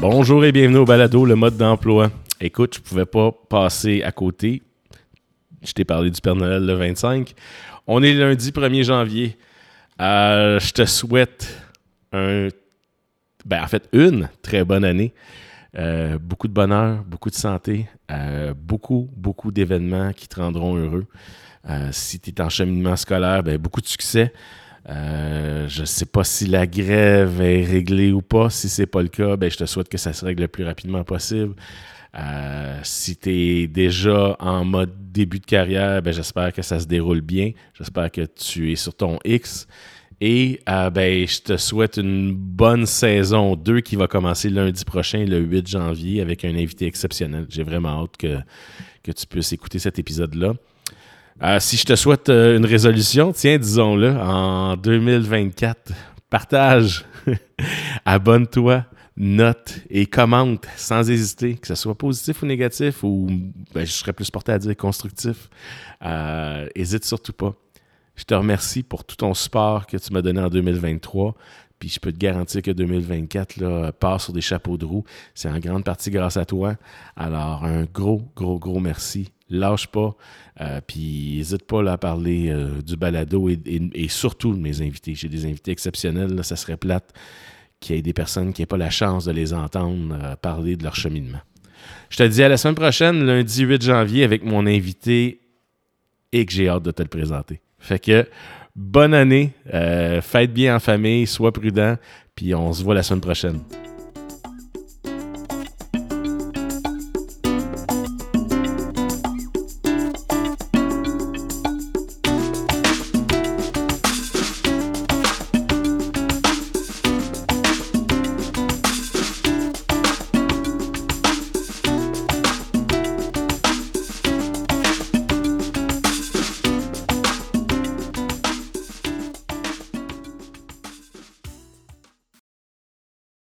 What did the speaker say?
Bonjour et bienvenue au balado, le mode d'emploi. Écoute, je pouvais pas passer à côté. Je t'ai parlé du Père Noël le 25. On est lundi 1er janvier. Euh, je te souhaite un, ben, en fait, une très bonne année. Euh, beaucoup de bonheur, beaucoup de santé, euh, beaucoup, beaucoup d'événements qui te rendront heureux. si tu es en cheminement scolaire, ben, beaucoup de succès. Je ne sais pas si la grève est réglée ou pas. Si ce n'est pas le cas, ben, je te souhaite que ça se règle le plus rapidement possible. si tu es déjà en mode début de carrière, ben, j'espère que ça se déroule bien. J'espère que tu es sur ton X. Et euh, ben, je te souhaite une bonne saison 2 qui va commencer lundi prochain, le 8 janvier, avec un invité exceptionnel. J'ai vraiment hâte que, que tu puisses écouter cet épisode-là. Euh, si je te souhaite euh, une résolution, tiens, disons-le, en 2024, partage, abonne-toi, note et commente sans hésiter, que ce soit positif ou négatif, ou ben, je serais plus porté à dire constructif. Hésite surtout pas. Je te remercie pour tout ton support que tu m'as donné en 2023. Puis je peux te garantir que 2024 là, part sur des chapeaux de roue. C'est en grande partie grâce à toi. Alors, un gros, gros, gros merci. Lâche pas. Euh, puis n'hésite pas à parler euh, du balado et, surtout de mes invités. J'ai des invités exceptionnels. Ça serait plate qu'il y ait des personnes qui n'aient pas la chance de les entendre euh, parler de leur cheminement. Je te dis à la semaine prochaine, lundi 8 janvier, avec mon invité et que j'ai hâte de te le présenter. Fait que bonne année, faites bien en famille, sois prudent, puis on se voit la semaine prochaine.